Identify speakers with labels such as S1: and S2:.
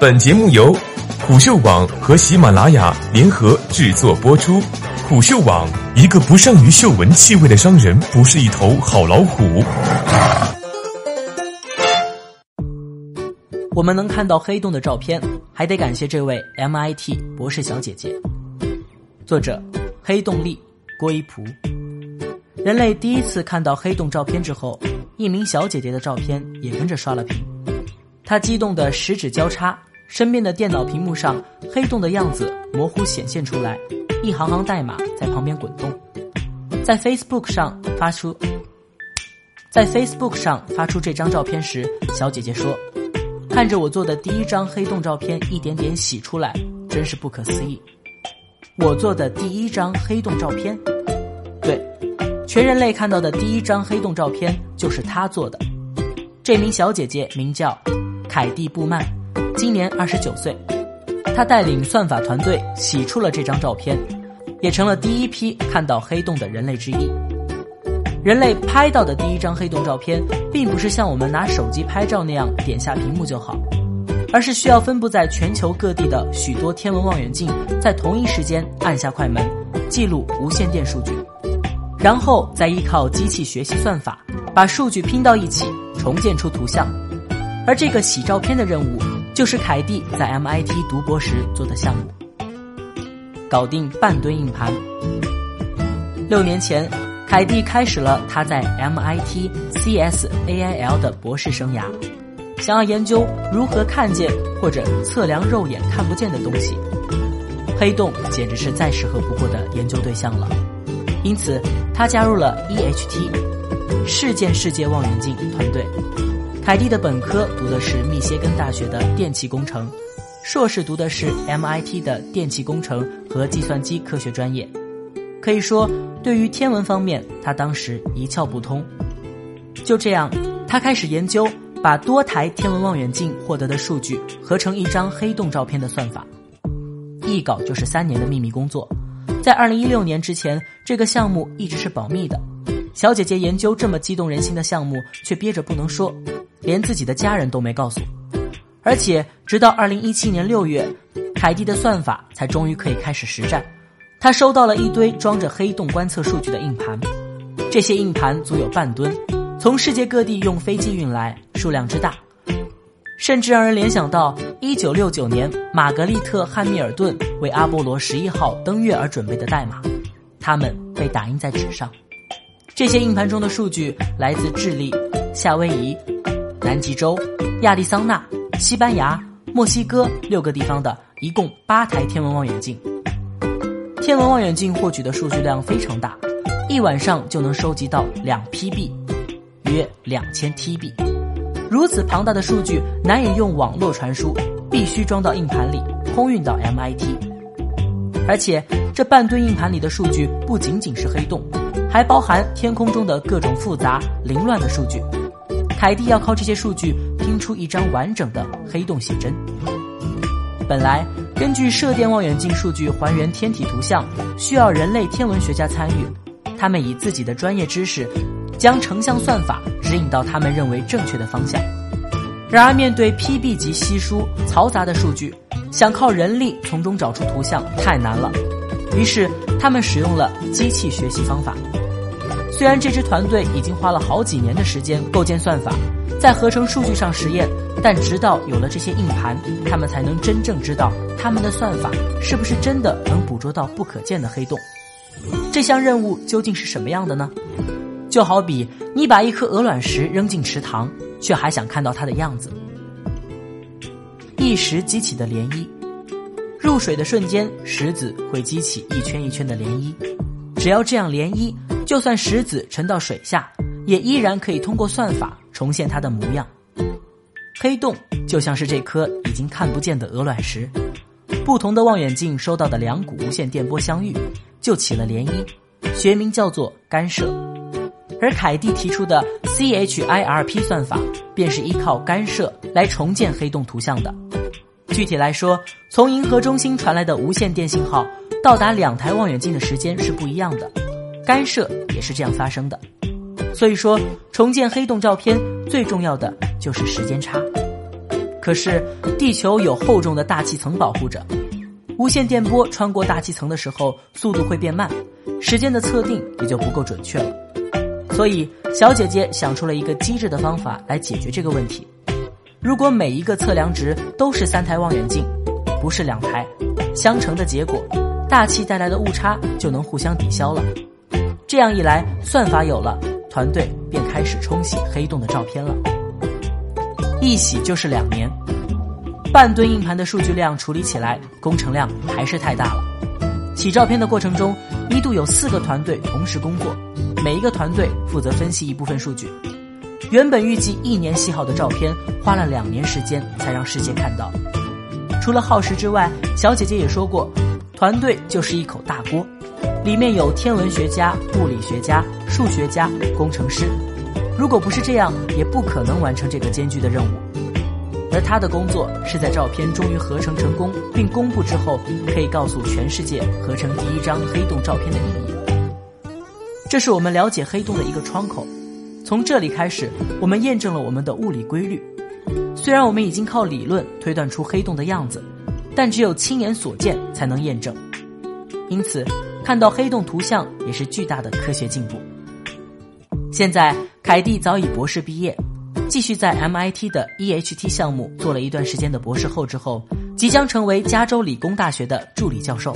S1: 本节目由虎嗅网和喜马拉雅联合制作播出。虎嗅网：一个不善于嗅闻气味的商人，不是一头好老虎。
S2: 我们能看到黑洞的照片，还得感谢这位 MIT 博士小姐姐。作者：黑洞力郭一璞。人类第一次看到黑洞照片之后，一名小姐姐的照片也跟着刷了屏。她激动的十指交叉，身边的电脑屏幕上黑洞的样子模糊显现出来，一行行代码在旁边滚动。在 Facebook 上发出，在 Facebook 上发出这张照片时，小姐姐说。看着我做的第一张黑洞照片一点点洗出来，真是不可思议。我做的第一张黑洞照片，对，全人类看到的第一张黑洞照片就是她做的。这名小姐姐名叫凯蒂·布曼，今年二十九岁。他带领算法团队洗出了这张照片，也成了第一批看到黑洞的人类之一。人类拍到的第一张黑洞照片，并不是像我们拿手机拍照那样点下屏幕就好，而是需要分布在全球各地的许多天文望远镜在同一时间按下快门，记录无线电数据，然后再依靠机器学习算法把数据拼到一起，重建出图像。而这个洗照片的任务，就是凯蒂在 MIT 读博时做的项目，搞定半吨硬盘。六年前。凯蒂开始了他在 MIT CSAIL 的博士生涯，想要研究如何看见或者测量肉眼看不见的东西。黑洞简直是再适合不过的研究对象了，因此他加入了 EHT 事件世界望远镜团队。凯蒂的本科读的是密歇根大学的电气工程，硕士读的是 MIT 的电气工程和计算机科学专业。可以说，对于天文方面，他当时一窍不通。就这样，他开始研究把多台天文望远镜获得的数据合成一张黑洞照片的算法。一搞就是三年的秘密工作，在二零一六年之前，这个项目一直是保密的。小姐姐研究这么激动人心的项目，却憋着不能说，连自己的家人都没告诉。而且，直到二零一七年六月，凯蒂的算法才终于可以开始实战。他收到了一堆装着黑洞观测数据的硬盘，这些硬盘足有半吨，从世界各地用飞机运来，数量之大，甚至让人联想到1969年玛格丽特·汉密尔顿为阿波罗十一号登月而准备的代码，它们被打印在纸上。这些硬盘中的数据来自智利、夏威夷、南极洲、亚利桑那、西班牙、墨西哥六个地方的一共八台天文望远镜。天文望远镜获取的数据量非常大，一晚上就能收集到两 PB，约两千 TB。如此庞大的数据难以用网络传输，必须装到硬盘里，空运到 MIT。而且这半吨硬盘里的数据不仅仅是黑洞，还包含天空中的各种复杂凌乱的数据。凯蒂要靠这些数据拼出一张完整的黑洞写真。本来。根据射电望远镜数据还原天体图像，需要人类天文学家参与。他们以自己的专业知识，将成像算法指引到他们认为正确的方向。然而，面对 PB 级稀疏、嘈杂的数据，想靠人力从中找出图像太难了。于是，他们使用了机器学习方法。虽然这支团队已经花了好几年的时间构建算法。在合成数据上实验，但直到有了这些硬盘，他们才能真正知道他们的算法是不是真的能捕捉到不可见的黑洞。这项任务究竟是什么样的呢？就好比你把一颗鹅卵石扔进池塘，却还想看到它的样子。一石激起的涟漪，入水的瞬间，石子会激起一圈一圈的涟漪。只要这样涟漪，就算石子沉到水下，也依然可以通过算法。重现它的模样，黑洞就像是这颗已经看不见的鹅卵石，不同的望远镜收到的两股无线电波相遇，就起了涟漪，学名叫做干涉。而凯蒂提出的 CHIRP 算法，便是依靠干涉来重建黑洞图像的。具体来说，从银河中心传来的无线电信号到达两台望远镜的时间是不一样的，干涉也是这样发生的。所以说，重建黑洞照片最重要的就是时间差。可是地球有厚重的大气层保护着，无线电波穿过大气层的时候速度会变慢，时间的测定也就不够准确了。所以小姐姐想出了一个机智的方法来解决这个问题：如果每一个测量值都是三台望远镜，不是两台，相乘的结果，大气带来的误差就能互相抵消了。这样一来，算法有了，团队便开始冲洗黑洞的照片了。一洗就是两年，半吨硬盘的数据量处理起来，工程量还是太大了。洗照片的过程中，一度有四个团队同时工作，每一个团队负责分析一部分数据。原本预计一年洗好的照片，花了两年时间才让世界看到。除了耗时之外，小姐姐也说过，团队就是一口大锅。里面有天文学家、物理学家、数学家、工程师。如果不是这样，也不可能完成这个艰巨的任务。而他的工作是在照片终于合成成功并公布之后，可以告诉全世界合成第一张黑洞照片的意义。这是我们了解黑洞的一个窗口。从这里开始，我们验证了我们的物理规律。虽然我们已经靠理论推断出黑洞的样子，但只有亲眼所见才能验证。因此。看到黑洞图像也是巨大的科学进步。现在，凯蒂早已博士毕业，继续在 MIT 的 EHT 项目做了一段时间的博士后之后，即将成为加州理工大学的助理教授。